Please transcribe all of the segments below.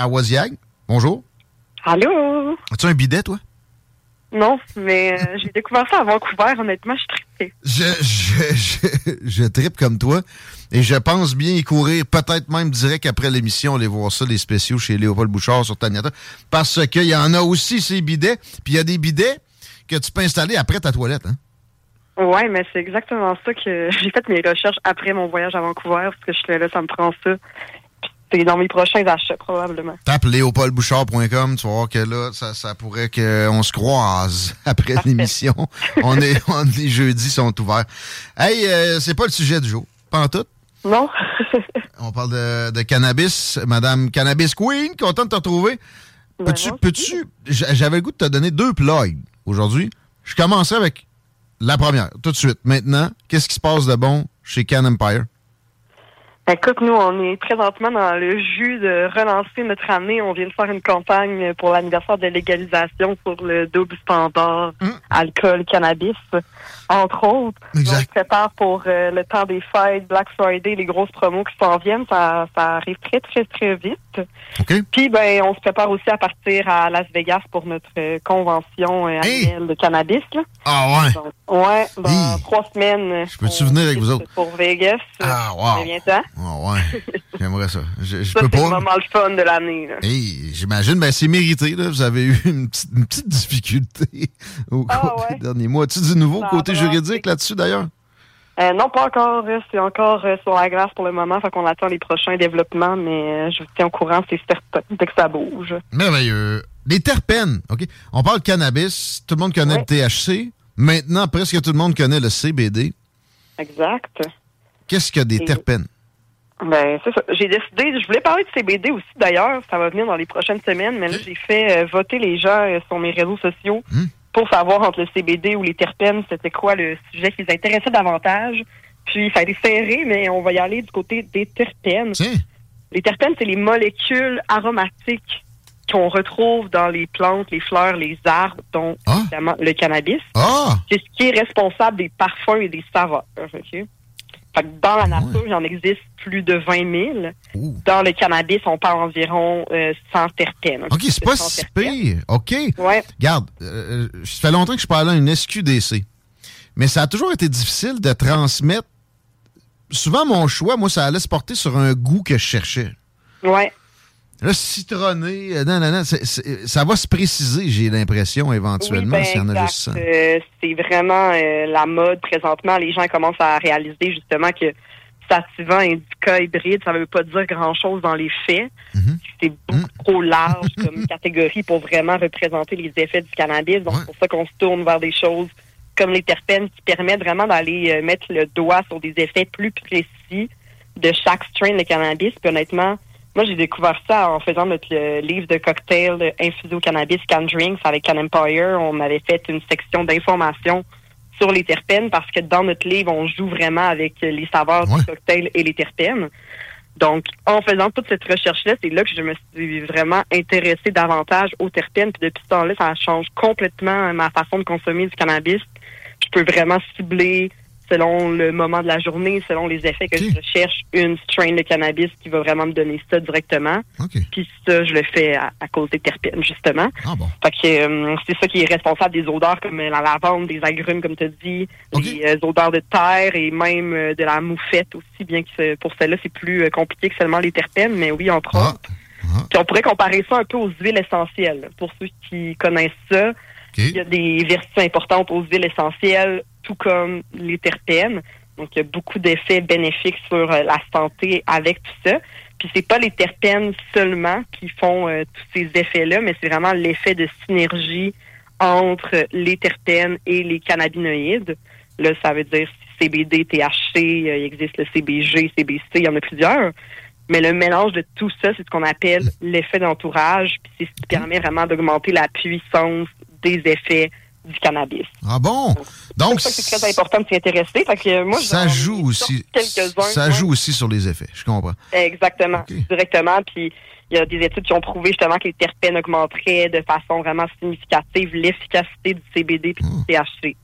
À Waziag, bonjour. Allô? As-tu un bidet, toi? Non, mais euh, j'ai découvert ça à Vancouver. Honnêtement, je trippée. Je, je, je, je trippe comme toi. Et je pense bien y courir, peut-être même direct après l'émission, aller voir ça, les spéciaux chez Léopold Bouchard sur Tagnata. Parce qu'il y en a aussi, ces bidets. Puis il y a des bidets que tu peux installer après ta toilette. Hein? Ouais, mais c'est exactement ça que j'ai fait mes recherches après mon voyage à Vancouver. Parce que je suis là, ça me prend ça. C'est dans mes prochains achats, probablement. Tape léopoldbouchard.com, tu vas voir que là, ça, ça pourrait qu'on se croise après l'émission. on est, on, les jeudis sont ouverts. Hey, euh, c'est pas le sujet du jour. Pas en tout? Non. On parle de, de, cannabis. Madame Cannabis Queen, content de te retrouver. Peux-tu, peux-tu, j'avais le goût de te donner deux plugs aujourd'hui. Je commencerai avec la première, tout de suite. Maintenant, qu'est-ce qui se passe de bon chez Can Empire? Écoute, nous, on est présentement dans le jus de relancer notre année. On vient de faire une campagne pour l'anniversaire de légalisation sur le double standard Mmh. alcool, cannabis, entre autres. Exact. On se prépare pour euh, le temps des fêtes, Black Friday, les grosses promos qui s'en viennent. Ça, ça arrive très, très, très vite. Puis, ben, on se prépare aussi à partir à Las Vegas pour notre euh, convention euh, Hey! annuelle de cannabis. Là. Ah ouais. Donc, ouais, dans trois semaines. Je peux-tu venir avec vous autres? Pour Vegas. Ah, wow. Bien ça. Ah ouais. J'aimerais ça. Je, je Ça, peux c'est pas. vraiment le fun de l'année. Hey, j'imagine, ben c'est mérité, là. Vous avez eu une petite, une petite difficulté au Ah, cours ouais. des derniers mois. As-tu du nouveau Ça côté a juridique là-dessus, d'ailleurs? Euh, non, pas encore. euh, C'est encore euh, sur la glace pour le moment. Fait qu'on attend les prochains développements, mais euh, je vous tiens au courant, c'est certain, dès que ça bouge. Merveilleux. Les terpènes, OK? On parle de cannabis. Tout le monde connaît Ouais. le THC. Maintenant, presque tout le monde connaît le CBD. Exact. Qu'est-ce que des Et- terpènes? Ben, c'est ça. J'ai décidé, je voulais parler de CBD aussi d'ailleurs, ça va venir dans les prochaines semaines, mais là, j'ai fait euh, voter les gens euh, sur mes réseaux sociaux Hmm. pour savoir entre le CBD ou les terpènes, c'était quoi le sujet qui les intéressait davantage. Puis, ça a été serré, mais on va y aller du côté des terpènes. Les terpènes, c'est les molécules aromatiques qu'on retrouve dans les plantes, les fleurs, les arbres, dont Ah. évidemment le cannabis. Ah! C'est ce qui est responsable des parfums et des saveurs. Fait que dans la nature, il en existe plus de 20 000. Ouh. Dans le cannabis, on parle environ euh, 100 terpènes. OK, c'est pas 100 si pire. OK. Ouais. Regarde, euh, euh, ça fait longtemps que je parlais à une SQDC. Mais ça a toujours été difficile de transmettre. Souvent, mon choix, moi, ça allait se porter sur un goût que je cherchais. Ouais. Là, citronné, euh, non, non, non, c'est- c'est- ça va se préciser, j'ai l'impression, éventuellement, Oui, ben, s'il y en a juste 100. Euh, c'est vraiment euh, la mode présentement. Les gens commencent à réaliser justement que sativant, indica, hybride, ça veut pas dire grand-chose dans les faits. Mhm. C'est beaucoup trop large comme catégorie pour vraiment représenter les effets du cannabis. Donc, Ouais. c'est pour ça qu'on se tourne vers des choses comme les terpènes qui permettent vraiment d'aller mettre le doigt sur des effets plus précis de chaque strain de cannabis. Puis honnêtement, moi, j'ai découvert ça en faisant notre euh, livre de cocktail infusé au cannabis, Can Drinks, avec Can Empire. On avait fait une section d'information sur les terpènes parce que dans notre livre, on joue vraiment avec les saveurs Ouais. du cocktail et les terpènes. Donc, en faisant toute cette recherche-là, c'est là que je me suis vraiment intéressée davantage aux terpènes. Puis depuis ce temps-là, ça change complètement ma façon de consommer du cannabis. Je peux vraiment cibler selon le moment de la journée, selon les effets que je cherche, une strain de cannabis qui va vraiment me donner ça directement. Puis ça, je le fais à, cause des terpènes, justement. Ah bon. Fait que euh, c'est ça qui est responsable des odeurs comme la lavande, des agrumes, comme tu as dit, des euh, odeurs de terre et même euh, de la moufette aussi, bien que pour celle-là, c'est plus compliqué que seulement les terpènes, mais oui, entre ah. autres. Ah. Puis on pourrait comparer ça un peu aux huiles essentielles. Pour ceux qui connaissent ça, il y a des vertus importantes aux huiles essentielles, tout comme les terpènes. Donc, il y a beaucoup d'effets bénéfiques sur euh, la santé avec tout ça. Puis c'est pas les terpènes seulement qui font euh, tous ces effets-là, mais c'est vraiment l'effet de synergie entre les terpènes et les cannabinoïdes. Là, ça veut dire CBD, THC, euh, il existe le CBG, CBC, il y en a plusieurs. Mais le mélange de tout ça, c'est ce qu'on appelle l'effet d'entourage. Puis c'est ce qui permet vraiment d'augmenter la puissance des effets du cannabis. Ah bon? Donc, c'est très important de s'y intéresser. Fait que moi, ça joue aussi. Ça joue aussi sur les effets, je comprends. Exactement, directement. Puis il y a des études qui ont prouvé justement que les terpènes augmenteraient de façon vraiment significative l'efficacité du CBD et du ah. THC.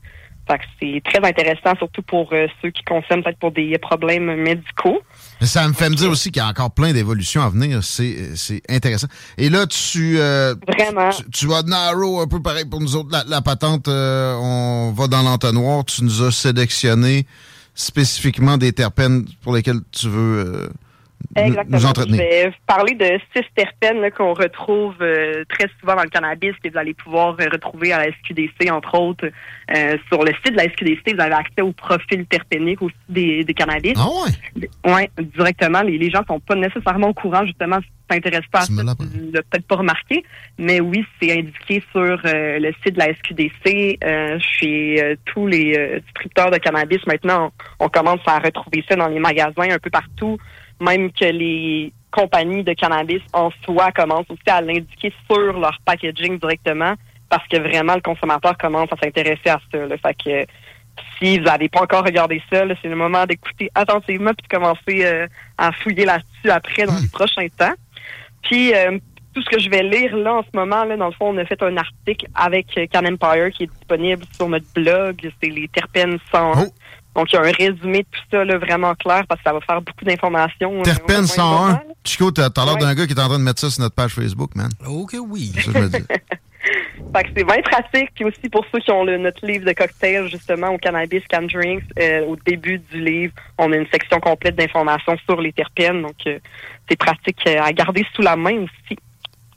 Fait que c'est très intéressant, surtout pour euh, ceux qui consomment peut-être pour des problèmes médicaux. Ça me fait me dire aussi qu'il y a encore plein d'évolutions à venir. C'est intéressant. Et là, tu, euh, Vraiment. tu, vas narrow un peu pareil pour nous autres. La, patente, euh, on va dans l'entonnoir. Tu nous as sélectionné spécifiquement des terpènes pour lesquels tu veux Exactement. Je vais parler de six terpènes qu'on retrouve euh, très souvent dans le cannabis que vous allez pouvoir euh, retrouver à la SQDC, entre autres. Euh, sur le site de la SQDC, vous avez accès au profil terpénique aussi des, des cannabis. Ah ouais? Oui, directement. Les, les gens sont pas nécessairement au courant, justement, si ça t'intéresse pas à ça, tu l'as peut-être pas remarqué. Mais oui, c'est indiqué sur le site de la SQDC. chez tous les distributeurs de cannabis, maintenant, on commence à retrouver ça dans les magasins un peu partout même que les compagnies de cannabis en soi commencent aussi à l'indiquer sur leur packaging directement parce que vraiment le consommateur commence à s'intéresser à ça. Là. Fait que si vous n'avez pas encore regardé ça, c'est le moment d'écouter attentivement puis de commencer euh, à fouiller là-dessus après dans les prochains temps. Puis euh, tout ce que je vais lire là en ce moment, là, dans le fond, on a fait un article avec Can Empire qui est disponible sur notre blog. C'est les terpènes sans donc, il y a un résumé de tout ça là, vraiment clair parce que ça va faire beaucoup d'informations. Euh, Terpen 101. Chico, t'as l'air d'un gars qui est en train de mettre ça sur notre page Facebook, man. Ok, oui. C'est ça que je me dis. fait que c'est bien pratique. Puis aussi pour ceux qui ont le, notre livre de cocktail, justement, au Cannabis Can Drinks, euh, au début du livre, on a une section complète d'informations sur les terpènes. Donc, euh, c'est pratique à garder sous la main aussi.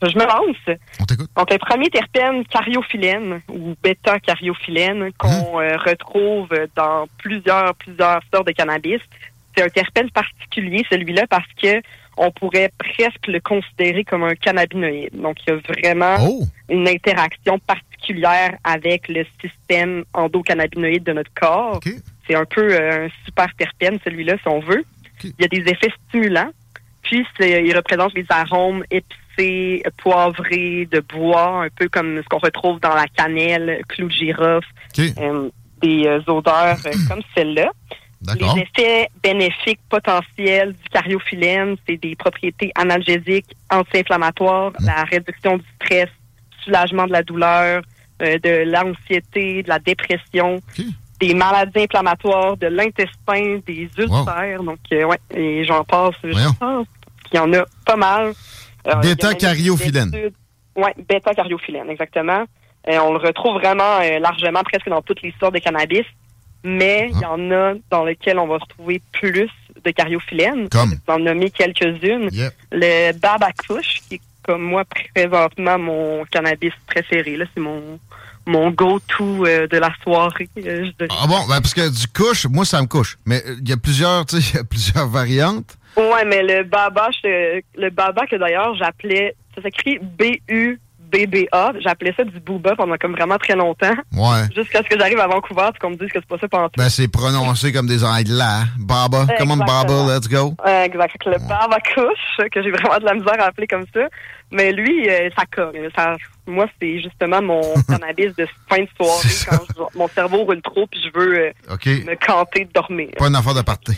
Je me lance. On t'écoute. Donc, le premier terpène cariophyllène ou bêta-cariophyllène qu'on hein? euh, retrouve dans plusieurs, plusieurs sortes de cannabis. C'est un terpène particulier, celui-là, parce que on pourrait presque le considérer comme un cannabinoïde. Donc, il y a vraiment oh! une interaction particulière avec le système endocannabinoïde de notre corps. C'est un peu euh, un super terpène, celui-là, si on veut. Il y a des effets stimulants. Puis, il représente les arômes épicés poivré, de bois, un peu comme ce qu'on retrouve dans la cannelle, clou de girofle, euh, des euh, odeurs euh, comme celle-là. Les effets bénéfiques potentiels du cariophyllène, c'est des propriétés analgésiques, anti-inflammatoires, mm. la réduction du stress, soulagement de la douleur, de l'anxiété, de la dépression, des maladies inflammatoires, de l'intestin, des ulcères. Donc, ouais, et j'en passe. Je pense qu'il y en a pas mal. Bêta-cariophyllène. Oui, bêta-cariophyllène, exactement. Euh, on le retrouve vraiment euh, largement presque dans toutes les sortes de cannabis, mais il y ah. en a dans lesquels on va retrouver plus de cariophyllène. Comme? J'en nommer quelques-unes. Le babacouche, qui est comme moi présentement mon cannabis préféré. Là, c'est mon mon go-to euh, de la soirée. ah bon, ben, parce que du couche, moi ça me couche. Mais il y a plusieurs, tu sais, il y a plusieurs variantes. Ouais, mais le baba, le baba que d'ailleurs j'appelais, ça s'écrit B-U. BBA, j'appelais ça du booba pendant comme vraiment très longtemps. Ouais. Jusqu'à ce que j'arrive à Vancouver et qu'on me dise que c'est pas ça pendant tout. Ben, c'est prononcé comme des anglais. Baba. Come on, Baba, let's go. exact. Le baba couche, que j'ai vraiment de la misère à appeler comme ça. Mais lui, euh, ça colle. Ça, moi, c'est justement mon cannabis de fin de soirée quand mon cerveau roule trop puis je veux euh, me canter de dormir. Pas une affaire de partir.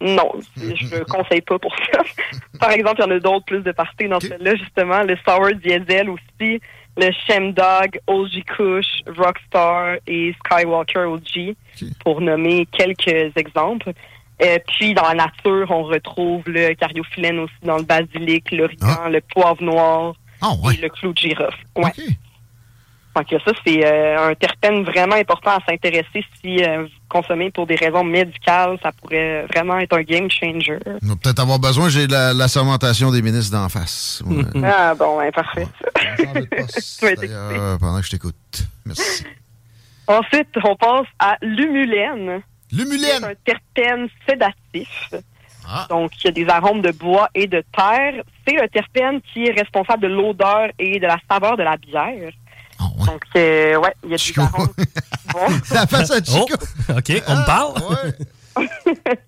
Non, je ne conseille pas pour ça. Par exemple, il y en a d'autres plus de parties dans celle-là, justement. Le Sour Diesel aussi, le Shemdog, OG Kush, Rockstar et Skywalker OG, pour nommer quelques exemples. Euh, puis, dans la nature, on retrouve le cariophyllène aussi dans le basilic, l'origan, ah. le poivre noir ah, et le clou de girofle. Ouais. Donc ça, c'est euh, un terpène vraiment important à s'intéresser si euh, vous consommez pour des raisons médicales. Ça pourrait vraiment être un game changer. On va peut-être avoir besoin, j'ai la, la sermentation des ministres d'en face. ah bon, ben, parfait. pendant que je t'écoute. Merci. Ensuite, on passe à l'humulène. L'humulène? C'est un terpène sédatif. Ah. Donc, il y a des arômes de bois et de terre. C'est un terpène qui est responsable de l'odeur et de la saveur de la bière. Ah, ouais. Donc, euh, ouais, il y a des arômes. bon. La face à Chico. Oh, OK, on me parle. Ah, ouais.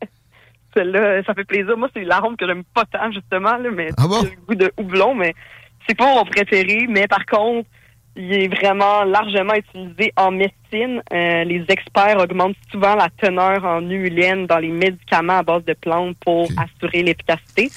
Celle-là, ça fait plaisir. Moi, c'est l'arôme que j'aime pas tant, justement, là, mais ah bon? le goût de houblon, mais c'est pas mon préféré. Mais par contre, il est vraiment largement utilisé en médecine. Euh, les experts augmentent souvent la teneur en humulène dans les médicaments à base de plantes pour assurer l'efficacité.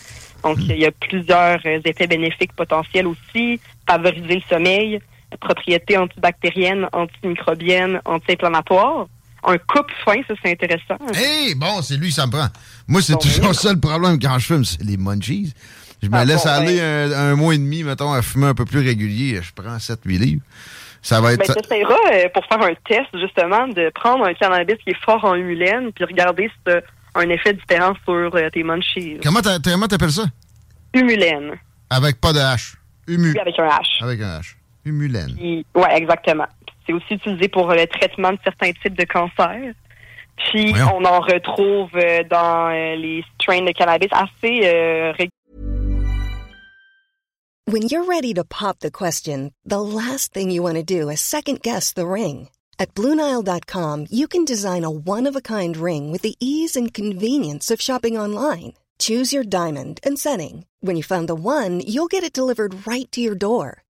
Donc, hmm. il y a plusieurs euh, effets bénéfiques potentiels aussi. Favoriser le sommeil, propriétés antibactériennes, antimicrobiennes, anti-inflammatoires. Un coupe-fin, ça, c'est intéressant. Hé, bon, c'est lui, ça me prend. Moi, c'est toujours ça le problème quand je fume, c'est les munchies. Je me ah, laisse aller ben. un, mois et demi, mettons, à fumer un peu plus régulier. Je prends 7-8 livres. Ça va être. Ben, essaieras, euh, pour faire un test, justement, de prendre un cannabis qui est fort en humulène, puis regarder si tu as un effet différent sur euh, tes munchies. Comment t'appelles ça? Humulène. Avec pas de H. Humu. Oui, avec un H. Avec un H. Humulène. Oui, exactement. C'est aussi utilisé pour le traitement de certains types de cancers. Puis on en retrouve euh, dans euh, les strains de cannabis assez euh, régulièrement. When you're ready to pop the question, the last thing you want to do is second guess the ring. At Bluenile.com, you can design a one-of-a-kind ring with the ease and convenience of shopping online. Choose your diamond and setting. When you find the one, you'll get it delivered right to your door.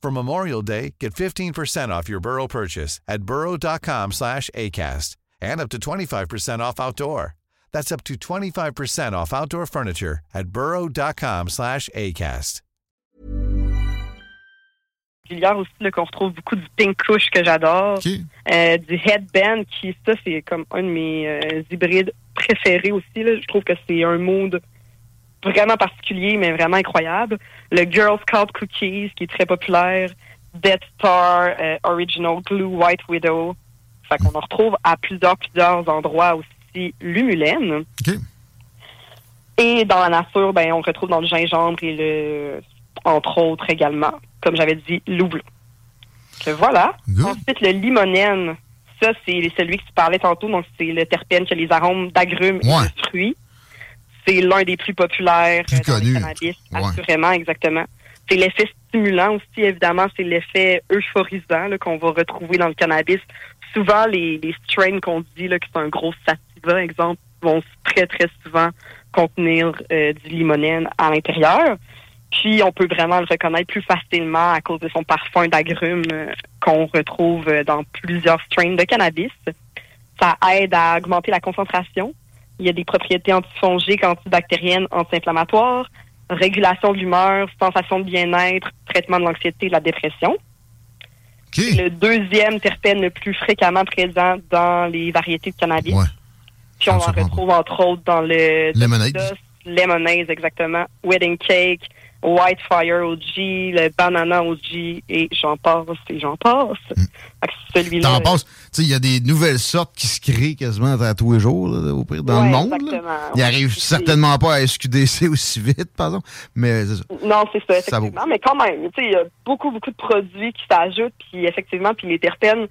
For Memorial Day, get 15% off your Burrow purchase at burrow.com slash ACAST and up to 25% off outdoor. That's up to 25% off outdoor furniture at burrow.com slash ACAST. aussi, qu'on retrouve beaucoup du pink couche que j'adore. Euh, du headband, qui, ça, c'est comme un de mes euh, hybrides préférés aussi. Là. Je trouve que c'est un mood vraiment particulier, mais vraiment incroyable. Le Girl Scout Cookies, qui est très populaire. Death Star, euh, Original Glue White Widow. Fait qu'on en retrouve à plusieurs, plusieurs endroits aussi l'humulène. Et dans la nature, ben, on retrouve dans le gingembre et le, entre autres également, comme j'avais dit, l'oublon. Voilà. Ensuite, le limonène. Ça, c'est celui que tu parlais tantôt. Donc, c'est le terpène qui a les arômes d'agrumes et de fruits. C'est l'un des plus populaires plus dans le cannabis, assurément, exactement. C'est l'effet stimulant aussi, évidemment. C'est l'effet euphorisant qu'on va retrouver dans le cannabis. Souvent, les, strains qu'on dit là, que c'est un gros sativa, exemple, vont très, très souvent contenir euh, du limonène à l'intérieur. Puis, on peut vraiment le reconnaître plus facilement à cause de son parfum d'agrumes euh, qu'on retrouve euh, dans plusieurs strains de cannabis. Ça aide à augmenter la concentration. Il y a des propriétés antifongiques, antibactériennes, anti-inflammatoires, régulation de l'humeur, sensation de bien-être, traitement de l'anxiété et de la dépression. Le deuxième terpène le plus fréquemment présent dans les variétés de cannabis. Puis on en retrouve entre autres dans le lemonade. Lemonade, exactement. Wedding cake, Whitefire OG, le Banana OG, et j'en passe et j'en passe. Mm. Celui-là. T'en passes. Tu sais, il y a des nouvelles sortes qui se créent quasiment à tous les jours, là, au pire, dans le monde. Ils n'arrivent certainement pas à SQDC aussi vite, pardon. Mais Non, c'est ça, effectivement. mais quand même, tu sais, il y a beaucoup, beaucoup de produits qui s'ajoutent, puis effectivement, puis les terpènes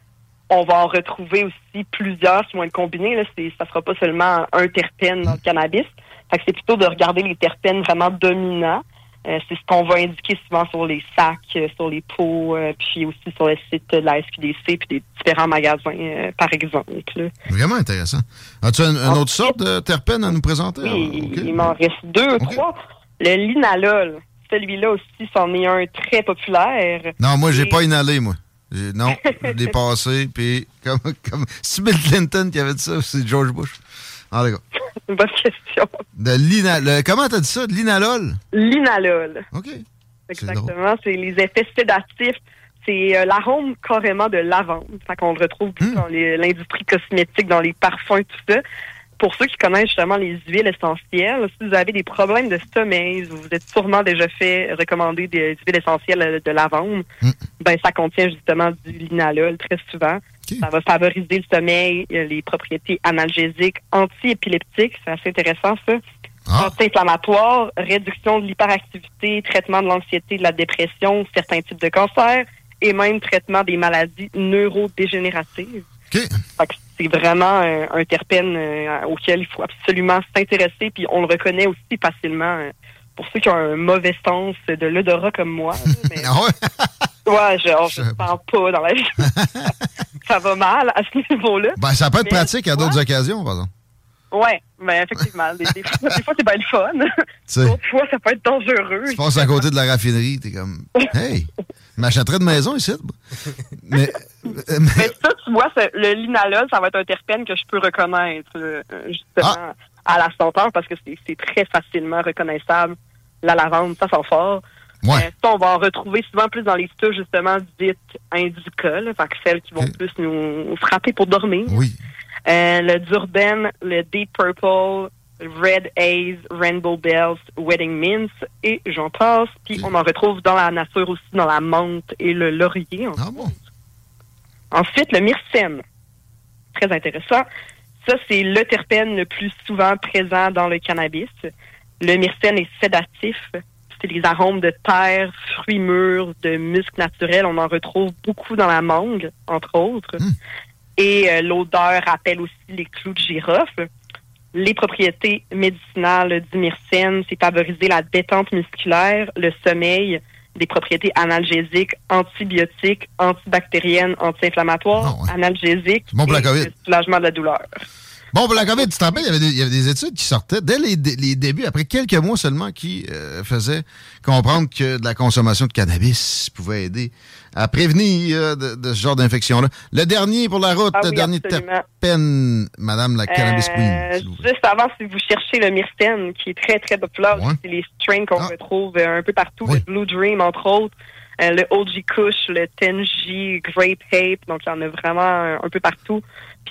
on va en retrouver aussi plusieurs qui vont être combinés. Là, c'est, ça sera pas seulement un terpène dans le cannabis. Fait que c'est plutôt de regarder les terpènes vraiment dominants. Euh, c'est ce qu'on va indiquer souvent sur les sacs, euh, sur les pots, euh, puis aussi sur le site de la SQDC, puis des différents magasins, par exemple. Vraiment intéressant. As-tu une, autre sorte de terpène à nous présenter? Oui, il m'en reste deux, trois. Le linalol, celui-là aussi, c'en est un très populaire. Non, moi, j'ai pas inhalé, moi. Non, je l'ai passé, puis comme, comme Bill Clinton qui avait dit ça, c'est George Bush. Ah, d'accord. Une bonne question. De l'ina, le, comment t'as dit ça? De l'inalol? L'inalol. OK. Exactement. C'est les effets sédatifs. C'est euh, l'arôme carrément de lavande. Fait qu'on le retrouve hmm. dans l'industrie cosmétique, dans les parfums, tout ça pour ceux qui connaissent justement les huiles essentielles, si vous avez des problèmes de sommeil, vous vous êtes sûrement déjà fait recommander des huiles essentielles de lavande, mm. ben ça contient justement du linalol très souvent. Ça va favoriser le sommeil, les propriétés analgésiques, anti-épileptiques, c'est assez intéressant ça. Ah. Anti-inflammatoire, réduction de l'hyperactivité, traitement de l'anxiété, de la dépression, certains types de cancers et même traitement des maladies neurodégénératives. C'est vraiment un, terpène euh, auquel il faut absolument s'intéresser, puis on le reconnaît aussi facilement euh, pour ceux qui ont un mauvais sens de l'odorat comme moi. Ah ouais? genre, je ne sens pas dans la vie. ça va mal à ce niveau-là. Ben, ça peut être pratique à d'autres occasions, par exemple. Oui, mais effectivement. Des, fois, c'est bien le fun. D'autres fois, ça peut être dangereux. Tu passes à côté de la raffinerie, t'es comme, hey, m'achèterais de maison ici? mais, mais... ça, tu vois, le linalol, ça va être un terpène que je peux reconnaître, euh, justement, ah. à la senteur, parce que c'est très facilement reconnaissable. La lavande, ça sent fort. Ouais. Euh, ça, on va en retrouver souvent plus dans les stures, justement, dites indicoles, fait celles qui vont plus nous frapper pour dormir. Oui. Euh, le Durban, le Deep Purple, Red Haze, Rainbow Bells, Wedding Mints et j'en passe. Puis on en retrouve dans la nature aussi, dans la menthe et le laurier. Ah Ensuite, le myrcène. Très intéressant. Ça, c'est le terpène le plus souvent présent dans le cannabis. Le myrcène est sédatif. C'est les arômes de terre, fruits mûrs, de muscles naturels. On en retrouve beaucoup dans la mangue, entre autres. Hmm. Et euh, l'odeur rappelle aussi les clous de girofle. Les propriétés médicinales du myrcène, c'est favoriser la détente musculaire, le sommeil, des propriétés analgésiques, antibiotiques, antibactériennes, anti-inflammatoires, ah analgésiques, bon et soulagement de la douleur. Bon, pour la COVID, tu te rappelles, il y avait des, il y avait des études qui sortaient dès les, les débuts, après quelques mois seulement, qui euh, faisaient comprendre que de la consommation de cannabis pouvait aider à prévenir euh, de, ce genre d'infection-là. Le dernier pour la route, ah le dernier Madame la Cannabis Queen. Euh, juste avant, si vous cherchez le myrcène, qui est très, très populaire, c'est les strains qu'on ah. retrouve un peu partout, le Blue Dream, entre autres. Le OG Kush, le Tenji, Grape Ape, donc il y en a vraiment un peu partout.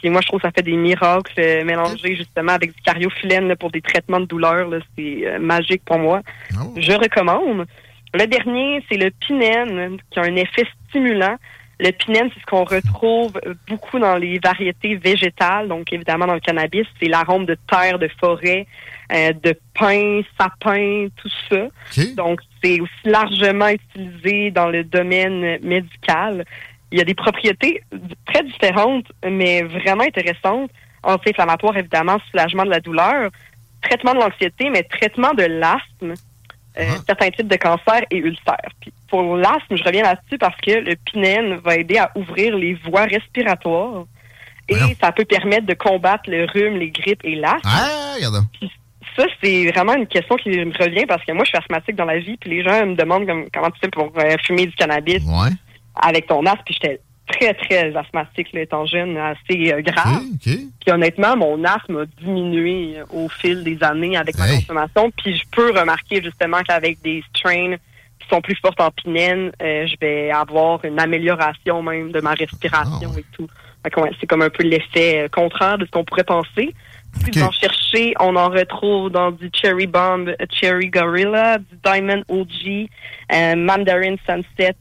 Puis moi, je trouve que ça fait des miracles euh, mélangés justement avec du cariophyllène pour des traitements de douleur. C'est euh, magique pour moi. Oh. Je recommande. Le dernier, c'est le pinène, qui a un effet stimulant. Le pinène, c'est ce qu'on retrouve beaucoup dans les variétés végétales. Donc, évidemment, dans le cannabis, c'est l'arôme de terre, de forêt, euh, de pin, sapin, tout ça. Donc, c'est aussi largement utilisé dans le domaine médical il y a des propriétés très différentes, mais vraiment intéressantes. Anti-inflammatoire, évidemment, soulagement de la douleur, traitement de l'anxiété, mais traitement de l'asthme, euh, ah. certains types de cancers et ulcères. Puis pour l'asthme, je reviens là-dessus parce que le pinène va aider à ouvrir les voies respiratoires et ça peut permettre de combattre le rhume, les grippes et l'asthme. Ah, ça, c'est vraiment une question qui me revient parce que moi, je suis asthmatique dans la vie, puis les gens me demandent comment tu fais pour euh, fumer du cannabis. Ouais avec ton asthme, puis j'étais très, très asthmatique, là, étant jeune, assez euh, grave. Puis honnêtement, mon asthme a diminué euh, au fil des années avec ma consommation. Puis je peux remarquer justement qu'avec des strains qui sont plus fortes en pinène, euh, je vais avoir une amélioration même de ma respiration ah, et tout. c'est comme un peu l'effet contraire de ce qu'on pourrait penser. Puis en chercher, on en retrouve dans du Cherry Bomb, Cherry Gorilla, du Diamond OG, Mandarin Sunset,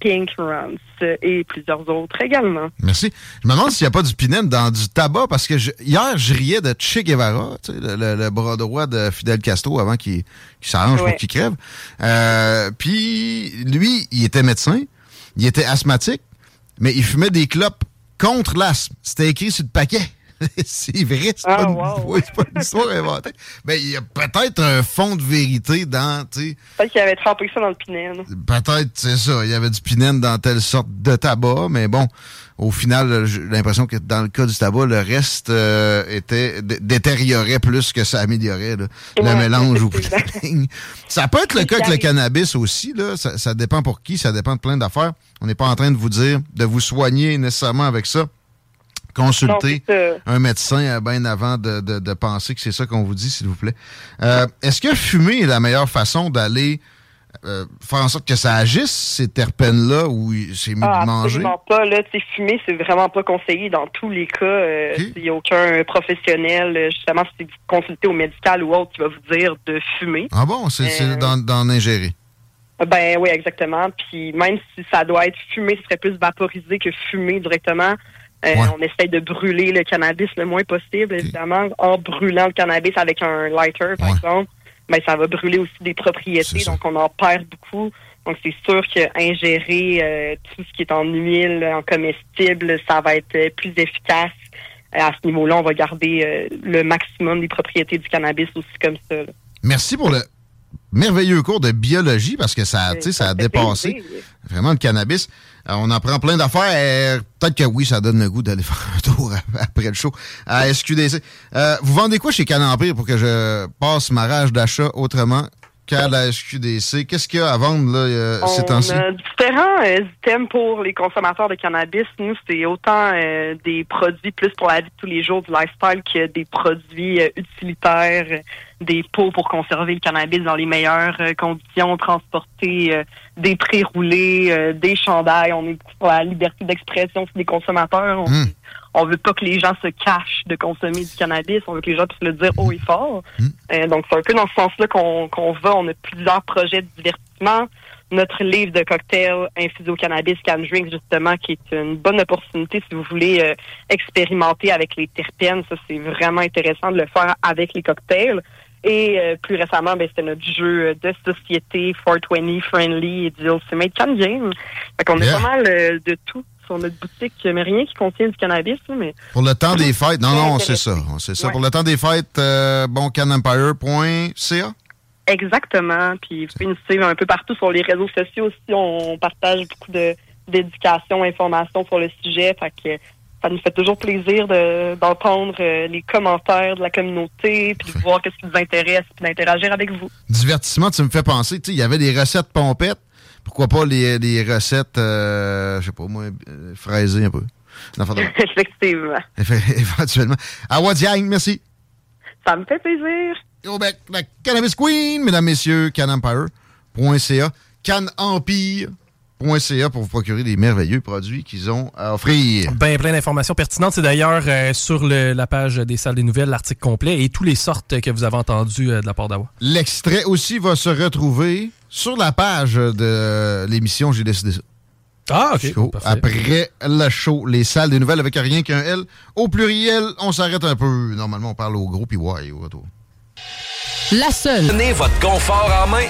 Pink Runs et plusieurs autres également. Merci. Je me demande s'il n'y a pas du pinène dans du tabac, parce que hier, je riais de Che Guevara, le, bras droit de Fidel Castro avant qu'il s'arrange pour qu'il crève. Euh, puis, lui, il était médecin, il était asthmatique, mais il fumait des clopes contre l'asthme. C'était écrit sur le paquet. c'est vrai, c'est ah, pas, une histoire inventée. Mais il y a peut-être un fond de vérité dans. Peut-être qu'il avait trempé ça dans le pinène. Peut-être, c'est ça. Il y avait du pinène dans telle sorte de tabac, mais bon, au final, j'ai l'impression que dans le cas du tabac, le reste euh, était détériorait plus que ça améliorait le mélange ligne. Ça peut être le cas avec le cannabis aussi. Là. Ça, ça dépend pour qui, ça dépend de plein d'affaires. On n'est pas en train de vous dire de vous soigner nécessairement avec ça consulter un médecin bien avant de, penser que c'est ça qu'on vous dit, s'il vous plaît. Euh, est-ce que fumer est la meilleure façon d'aller euh, faire en sorte que ça agisse, ces terpènes-là, ou c'est mieux ah, de manger? Absolument pas. Là, fumer, c'est vraiment pas conseillé dans tous les cas. Euh, il n'y a aucun professionnel, justement, si vous consultez au médical ou autre, qui va vous dire de fumer. Ah bon? C'est d'en ingérer? Ben oui, exactement. Puis même si ça doit être fumé, ce serait plus vaporisé que fumé directement. Euh, on essaie de brûler le cannabis le moins possible, évidemment. En brûlant le cannabis avec un lighter, par exemple, ben, ça va brûler aussi des propriétés, donc on en perd beaucoup. Donc c'est sûr qu'ingérer euh, tout ce qui est en huile, en comestible, ça va être plus efficace. Euh, à ce niveau-là, on va garder le maximum des propriétés du cannabis aussi comme ça. Merci pour le merveilleux cours de biologie parce que ça, ça a dépassé vraiment le cannabis. Euh, on en prend plein d'affaires. Peut-être que oui, ça donne le goût d'aller faire un tour après le show à SQDC. Euh, vous vendez quoi chez Canampire pour que je passe ma rage d'achat autrement qu'à la SQDC? Qu'est-ce qu'il y a à vendre là, euh, ces temps-ci? On a différents items pour les consommateurs de cannabis. Nous, c'est autant des produits plus pour la vie de tous les jours, du lifestyle, que des produits utilitaires des pots pour conserver le cannabis dans les meilleures euh, conditions, transporter euh, des pré-roulés, euh, des chandails. On est pour la liberté d'expression des consommateurs. On, hmm. veut pas que les gens se cachent de consommer du cannabis. On veut que les gens puissent le dire haut et fort. Hmm. donc, c'est un peu dans ce sens-là qu'on qu'on va. On a plusieurs projets de divertissement. Notre livre de cocktail infusé au cannabis Can Drink, justement, qui est une bonne opportunité si vous voulez expérimenter avec les terpènes. Ça, c'est vraiment intéressant de le faire avec les cocktails. Et euh, plus récemment, ben, c'était notre jeu de société 420 Friendly et du Ultimate Can Game. Fait qu'on a pas mal euh, de tout sur notre boutique, mais rien qui contient du cannabis. Mais... Pour le temps des fêtes, non, non, c'est ça. C'est ça. Pour le temps des fêtes, euh, boncanempire.ca. Exactement. Puis vous pouvez nous suivre un peu partout sur les réseaux sociaux aussi. On partage beaucoup de d'éducation, d'informations sur le sujet. Fait que ça nous fait toujours plaisir d'entendre euh, les commentaires de la communauté, puis de voir ce qui vous intéresse, puis d'interagir avec vous. Divertissement, tu me fais penser, tu sais, il y avait des recettes pompettes. Pourquoi pas les, les recettes, euh, je sais pas moi, euh, fraisées un peu. Effectivement. Éventuellement. À Wadiang, merci. Ça me fait plaisir. Au bec, la Cannabis Queen, mesdames, messieurs, canempire.ca, Can Empire .ca pour vous procurer des merveilleux produits qu'ils ont à offrir. Ben, plein d'informations pertinentes. C'est d'ailleurs euh, sur la page des salles des nouvelles, l'article complet et tous les sortes que vous avez entendues euh, de la part d'Awa. L'extrait aussi va se retrouver sur la page de l'émission J'ai décidé ça. Ah, OK. Après le show, les salles des nouvelles avec rien qu'un L. Au pluriel, on s'arrête un peu. Normalement, on parle au gros, puis ouais, au retour. La seule. Tenez votre confort en main